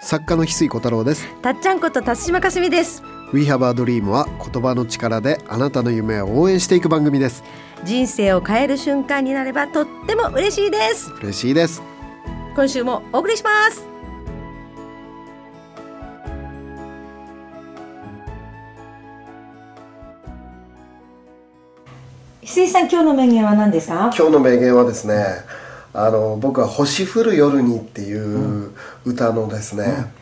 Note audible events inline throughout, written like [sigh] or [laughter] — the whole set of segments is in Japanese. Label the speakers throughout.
Speaker 1: 作家の翡翠小太郎です。
Speaker 2: たっちゃんこと辰島かすみです。
Speaker 1: We Have a Dream は言葉の力であなたの夢を応援していく番組です。
Speaker 2: 人生を変える瞬間になればとっても嬉しいです。
Speaker 1: 嬉しいです。
Speaker 2: 今週もお送りします。翡翠さん今日の名言は何ですか？
Speaker 1: 今日の名言はですねあの僕は「星降る夜に」っていう歌のですね、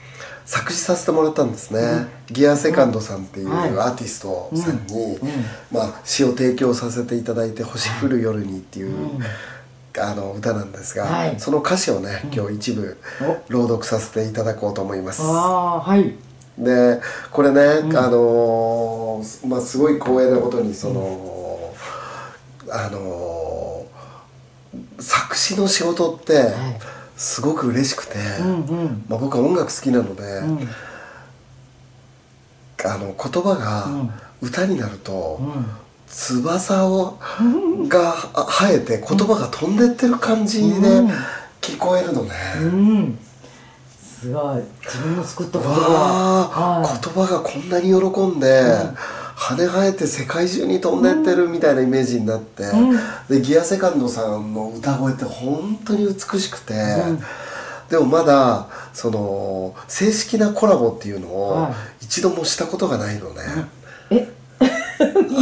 Speaker 1: 作詞させてもらったんですね、ギアセカンドさんっていうアーティストさんに、まあ、詩を提供させていただいて「星降る夜に」っていう、あの歌なんですが、
Speaker 2: はい。
Speaker 1: その歌詞をね今日一部朗読させていただこうと思います。
Speaker 2: はい。
Speaker 1: でこれね、あのーまあすごい光栄なことにその、あのー作詞の仕事ってすごく嬉しくて、
Speaker 2: うんうん。
Speaker 1: まあ、僕は音楽好きなので、
Speaker 2: ん。
Speaker 1: あの言葉が歌になると、
Speaker 2: うん。
Speaker 1: 翼をがあ生えて言葉が飛んでってる感じで
Speaker 2: うん。
Speaker 1: 聞こえるのね。
Speaker 2: うん。すごい。自分の作った言葉はい。
Speaker 1: 言葉がこんなに喜んで、羽生えて世界中に飛んでってるみたいなイメージになって、
Speaker 2: ん。
Speaker 1: でギアセカンドさんの歌声って本当に美しくて、でもまだその正式なコラボっていうのを
Speaker 2: は
Speaker 1: 一度もしたことがないのね。
Speaker 2: え？[laughs]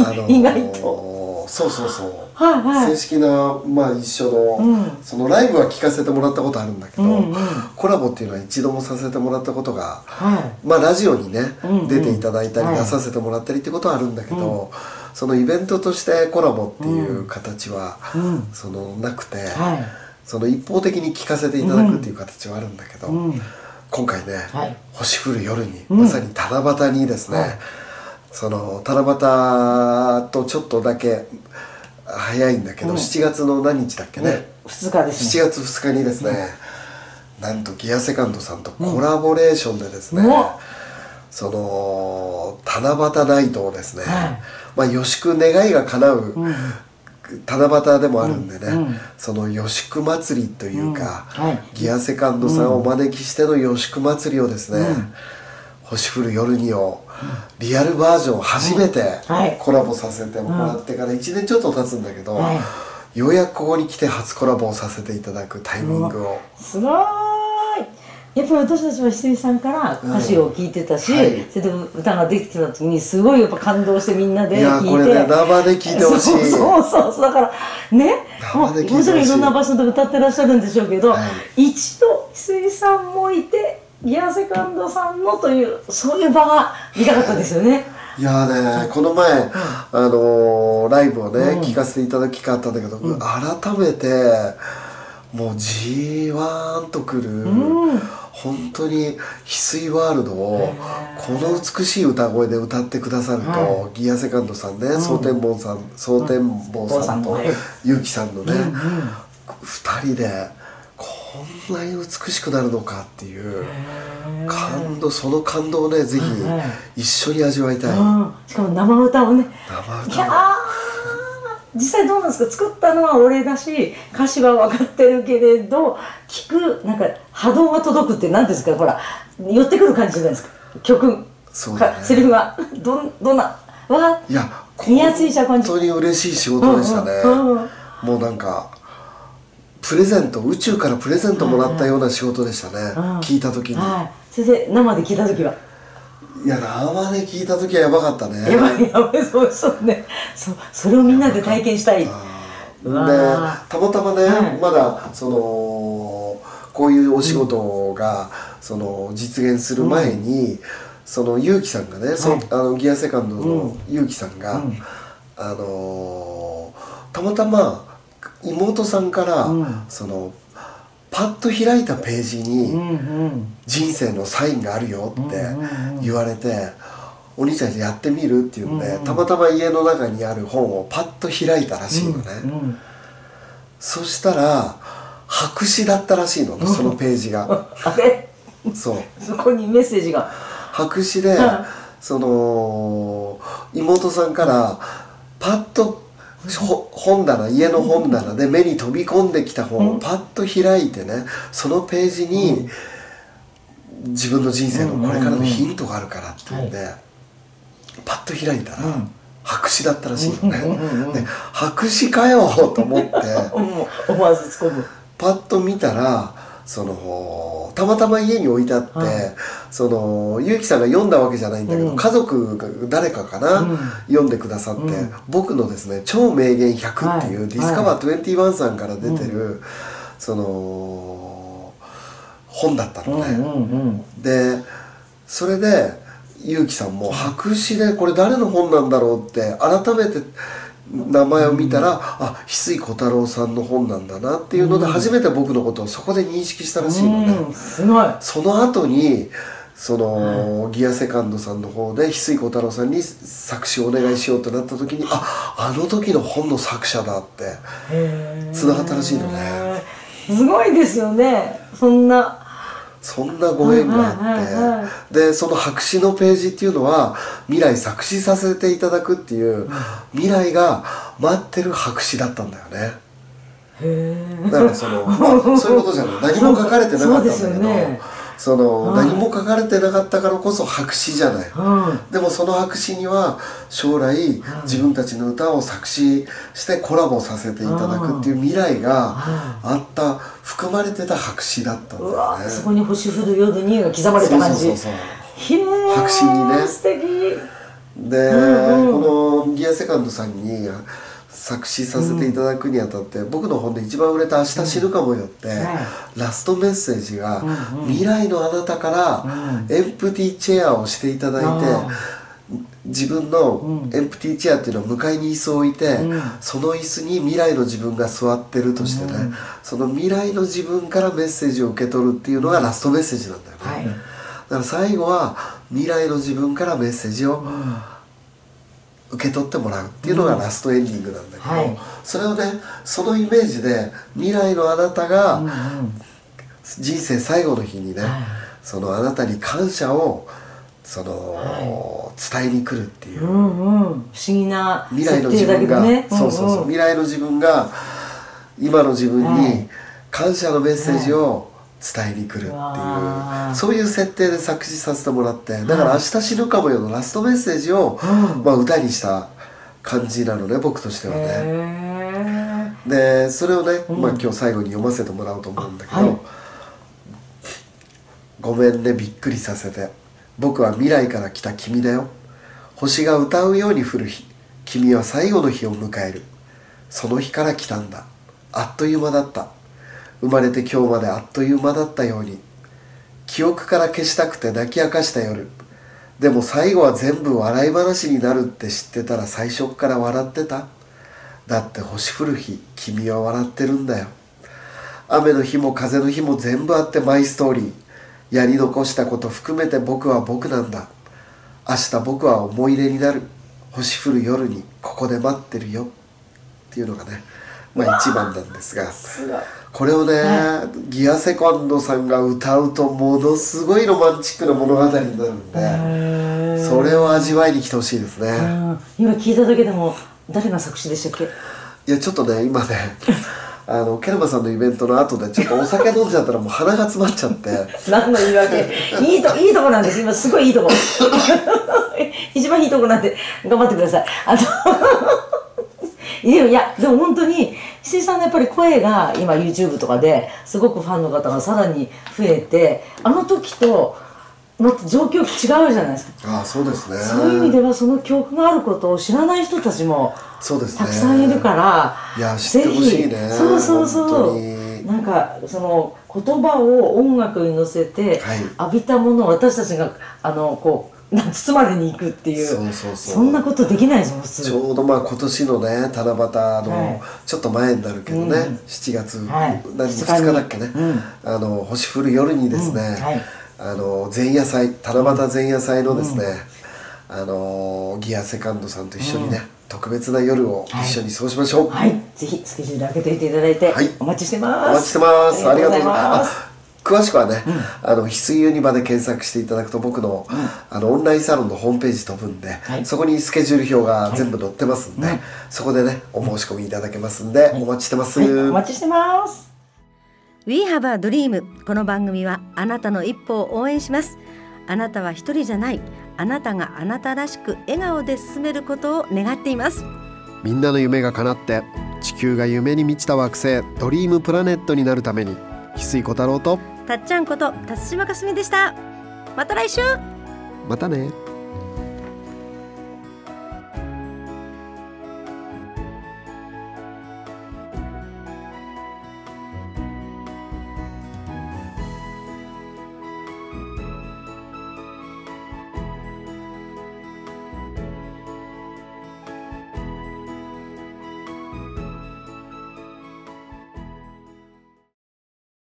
Speaker 1: あの
Speaker 2: 意外と
Speaker 1: そうそうそう。
Speaker 2: はいはい。
Speaker 1: 正式な、まあ、一緒の、
Speaker 2: うん。
Speaker 1: そのライブは聴かせてもらったことあるんだけど、
Speaker 2: うんうん。
Speaker 1: コラボっていうのは一度もさせてもらったことが
Speaker 2: はい。
Speaker 1: まあラジオにね、
Speaker 2: うんうん。
Speaker 1: 出ていただいたり
Speaker 2: はい。
Speaker 1: 出させてもらったりってことはあるんだけど、そのイベントとしてコラボっていう形は、
Speaker 2: うん。
Speaker 1: そのなくて、
Speaker 2: はい。
Speaker 1: その一方的に聞かせていただくっていう形はあるんだけど、
Speaker 2: うん
Speaker 1: 今回ね、
Speaker 2: はい。
Speaker 1: 星降る夜に、
Speaker 2: うん
Speaker 1: まさに七夕にですね、
Speaker 2: はい
Speaker 1: その七夕とちょっとだけ早いんだけど、
Speaker 2: うん。
Speaker 1: 7月の何日だっけね？
Speaker 2: ね二日ですね。
Speaker 1: 7月2日にですね、なんとギアセカンドさんとコラボレーションでですね、
Speaker 2: うんうわ
Speaker 1: その七夕ナイトをですね、
Speaker 2: はい。
Speaker 1: まあよしく願いが叶う、
Speaker 2: うん。
Speaker 1: 七夕でもあるんでね、
Speaker 2: うんうん。
Speaker 1: そのよしく祭りというか、
Speaker 2: うん。はい。
Speaker 1: ギアセカンドさんをお招きしてのよしく祭りをですね、
Speaker 2: うん
Speaker 1: 星降る夜にをリアルバージョン初めて
Speaker 2: はい。
Speaker 1: コラボさせてもらってから1年ちょっと経つんだけど、
Speaker 2: はい。
Speaker 1: ようやくここに来て初コラボをさせていただくタイミングを、
Speaker 2: すごーい。やっぱり私たちは翡翠さんから歌詞を聞いてたし、
Speaker 1: うん。はい。
Speaker 2: それで歌ができてた時にすごいやっぱ感動してみんなで
Speaker 1: いや
Speaker 2: 聞いて
Speaker 1: これね生で聞いてほしい。
Speaker 2: そうそうそうそう。だからねもちろんいろんな場所で歌ってらっしゃるんでしょうけど、
Speaker 1: は
Speaker 2: 一度翡翠さんもいてギアセカンドさんもというそういう場が見たかったですよね。
Speaker 1: いやーねこの前、あのーライブをね、聞かせていただく機会あったんだけど、改めてもうじわーんとくる、
Speaker 2: うん。
Speaker 1: 本当に翡翠ワールドをこの美しい歌声で歌ってくださると、
Speaker 2: は
Speaker 1: ギアセカンドさんね蒼天坊さん蒼天坊さんと
Speaker 2: うんはい
Speaker 1: ゆうきさんのね、
Speaker 2: うん。
Speaker 1: 二人でこんなに美しくなるのかっていう感動その感動をねぜひ
Speaker 2: はい
Speaker 1: 一緒に味わいたい、
Speaker 2: うん。しかも生歌をね。
Speaker 1: 生
Speaker 2: いや
Speaker 1: 歌を
Speaker 2: ー。実際どうなんですか？作ったのは俺だし歌詞は分かってるけれど聞くなんか波動が届くって何ですか？ほら寄ってくる感じじゃないですか？曲。
Speaker 1: そうだね。
Speaker 2: かセリフが。どんどんな？わ
Speaker 1: いや
Speaker 2: 見やすいじゃん
Speaker 1: 本当に嬉しい仕事でしたね、
Speaker 2: うんうんうん。
Speaker 1: もうなんかプレゼント宇宙からプレゼントもらったような仕事でしたね、
Speaker 2: うん
Speaker 1: 聞いた時に、
Speaker 2: はい。それで生で聞いた時は？い
Speaker 1: や生で聞いた時はやばかったね。
Speaker 2: やばいやばいそうそうね。そうそれをみんなで体験したい。
Speaker 1: でた。またまね、
Speaker 2: はい。
Speaker 1: まだそのこういうお仕事が、その実現する前に、その結城さんがね、そ
Speaker 2: はい。
Speaker 1: あのギアセカンドの
Speaker 2: うん。
Speaker 1: 結城さんが、
Speaker 2: うん。
Speaker 1: あのたまたま妹さんから、
Speaker 2: うん。
Speaker 1: そのパッと開いたページに、人生のサインがあるよって言われて、お兄ちゃんやってみるって言うんで、
Speaker 2: うんうん。
Speaker 1: たまたま家の中にある本をパッと開いたらしいのね、
Speaker 2: うんうん。
Speaker 1: そしたら白紙だったらしいのねそのページが。[laughs]
Speaker 2: あれ？
Speaker 1: そう。
Speaker 2: そこにメッセージが？
Speaker 1: 白紙で
Speaker 2: うん。
Speaker 1: その妹さんからパッとほ本棚家の本棚で目に飛び込んできた本をパッと開いてねそのページに自分の人生のこれからのヒントがあるからっていうんで、パッと開いたら、白紙だったらしいのね、で白紙かよと思って [laughs]
Speaker 2: 思わず突っ込む。
Speaker 1: パッと見たらそのたまたま家に置いてあって、
Speaker 2: はい。
Speaker 1: その結城さんが読んだわけじゃないんだけど、
Speaker 2: うん。
Speaker 1: 家族が誰かかな、
Speaker 2: うん。
Speaker 1: 読んでくださって、
Speaker 2: うん。
Speaker 1: 僕のですね「超名言100」っていう、
Speaker 2: はい
Speaker 1: ディスカバー21さんから出てる、その本だったのね。
Speaker 2: うんうんうん。
Speaker 1: でそれで結城さんも白紙でこれ誰の本なんだろうって改めて名前を見たら、あ翡翠小太郎さんの本なんだなっていうので初めて僕のことをそこで認識したらしいのね、
Speaker 2: うんすごい。
Speaker 1: その後にその、ギアセカンドさんの方で翡翠小太郎さんに作詞をお願いしようとなった時にああの時の本の作者だって
Speaker 2: へー。
Speaker 1: 繋がったらしいのね。
Speaker 2: すごいですよね。そんな
Speaker 1: そんなご縁があって、でその白紙のページっていうのは未来作詞させていただくっていう未来が待ってる白紙だったんだよね。
Speaker 2: へ
Speaker 1: だからその、まあ、そういうことじゃない。何も書かれてなかったんだけど
Speaker 2: そ
Speaker 1: の、
Speaker 2: はい。
Speaker 1: 何も書かれてなかったからこそ白紙じゃない、
Speaker 2: うん
Speaker 1: でもその白紙には将来自分たちの歌を作詞してコラボさせていただくっていう未来があった。含まれてた白紙だったんだ
Speaker 2: う
Speaker 1: よね
Speaker 2: わそこに星降る夜にが刻まれた感じ。
Speaker 1: そうそうそう白紙にね。
Speaker 2: 素敵。
Speaker 1: で、
Speaker 2: うんうん。
Speaker 1: このギアセカンドさんに作詞させていただくにあたって、僕の本で一番売れた「明日死ぬかもよ」って、
Speaker 2: はい。
Speaker 1: ラストメッセージが、
Speaker 2: うんうん
Speaker 1: 未来のあなたから
Speaker 2: うん。
Speaker 1: エンプティチェアをしていただいて、
Speaker 2: あ
Speaker 1: 自分の
Speaker 2: うん。
Speaker 1: エンプティチェアっていうのは向かいに椅子を置いて、
Speaker 2: うん。
Speaker 1: その椅子に未来の自分が座ってるとしてね、
Speaker 2: うん。
Speaker 1: その未来の自分からメッセージを受け取るっていうのがラストメッセージなんだよね、
Speaker 2: はい。
Speaker 1: だから最後は未来の自分からメッセージを受け取ってもらうっていうのがラストエンディングなんだけど、
Speaker 2: はい。
Speaker 1: それをねそのイメージで未来のあなたが
Speaker 2: うんうん。
Speaker 1: 人生最後の日にね、
Speaker 2: はい。
Speaker 1: そのあなたに感謝をその、伝えに来るっていう。う、
Speaker 2: んうん。不思議な
Speaker 1: 未来の自分が、
Speaker 2: どね。
Speaker 1: そうそうそう、
Speaker 2: んん
Speaker 1: 未来の自分が今の自分
Speaker 2: は
Speaker 1: に
Speaker 2: い。
Speaker 1: 感謝のメッセージを伝えに来るっていう、そういう設定で作詞させてもらってだから「明日死ぬかもよ」のラストメッセージを、
Speaker 2: うん。
Speaker 1: まあ、歌にした感じなのね僕としてはね。
Speaker 2: へ
Speaker 1: でそれをね、
Speaker 2: うん。
Speaker 1: まあ、今日最後に読ませてもらおうと思うんだけど「
Speaker 2: はい。
Speaker 1: ごめんねびっくりさせて。僕は未来から来た君だよ。星が歌うように降る日。君は最後の日を迎える。その日から来たんだ。あっという間だった生まれて今日まであっという間だったように記憶から消したくて泣き明かした夜でも最後は全部笑い話になるって知ってたら最初っから笑ってた。だって星降る日君は笑ってるんだよ。雨の日も風の日も全部あってマイストーリー。やり残したこと含めて僕は僕なんだ。明日僕は思い出になる。星降る夜にここで待ってるよ。っていうのがねまあ一番なんですがこれをね、ギアセコンドさんが歌うとものすごいロマンチックな物語になるんでそれを味わいに来てほしいですね。
Speaker 2: うん。今聞いただけでも誰が作詞でしたっけ？
Speaker 1: いやちょっとね今ね [laughs] あのケルマさんのイベントの後でちょっとお酒飲んじゃったらもう鼻が詰まっちゃって。
Speaker 2: 何の言い訳？[laughs] いいといいとこなんです。今すごいいいとこ。[laughs] 一番いいとこなんで頑張ってください。あのいやいやでも本当に石井さんのやっぱり声が今 YouTube とかですごくファンの方がさらに増えてあの時とまた状況違うじゃないですか。
Speaker 1: ああそうですね。
Speaker 2: そういう意味ではその曲があることを知らない人たちも
Speaker 1: そうですね。
Speaker 2: たくさんいるから
Speaker 1: いや知ってほしいね。
Speaker 2: そうそうそう。
Speaker 1: に。
Speaker 2: なんかその言葉を音楽に乗せて
Speaker 1: はい。
Speaker 2: 浴びたものを私たちがあのこう包まれに行くっていう。
Speaker 1: そうそうそう。
Speaker 2: んなことできないですよ普
Speaker 1: ち
Speaker 2: 通
Speaker 1: ょうどまあ今年のね七夕の
Speaker 2: はい。
Speaker 1: ちょっと前になるけどね、
Speaker 2: うん
Speaker 1: 7月、
Speaker 2: はい。
Speaker 1: 何
Speaker 2: 2
Speaker 1: 2
Speaker 2: 日
Speaker 1: だっけね、
Speaker 2: うん。
Speaker 1: あの星降る夜にですね、
Speaker 2: うん。はい。
Speaker 1: あの前夜祭七夕前夜祭のですね、あのギアセカンドさんと一緒にね、特別な夜を一緒に過ごしましょう、
Speaker 2: はい。ぜひスケジュール開けておいていただいて、
Speaker 1: はい。
Speaker 2: お待ちしてます。
Speaker 1: お待ちしてます。ありがとうございます。詳しくはね、あの翡翠ユニバで検索していただくと僕の,、あのオンラインサロンのホームページ飛ぶんで、
Speaker 2: はい。
Speaker 1: そこにスケジュール表が全部載ってますんで、
Speaker 2: はい。
Speaker 1: そこでねお申し込みいただけますんで、お待ちしてます、
Speaker 2: はい、お待ちしてます。We have a dream この番組はあなたの一歩を応援します。あなたは一人じゃない。あなたがあなたらしく笑顔で進めることを願っています。
Speaker 1: みんなの夢が叶って地球が夢に満ちた惑星ドリームプラネットになるために翡翠小太郎と
Speaker 2: たっちゃんこと辰島かすみでした。また来週。
Speaker 1: またね。